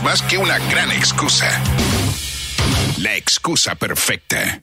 más que una gran excusa. La excusa perfecta.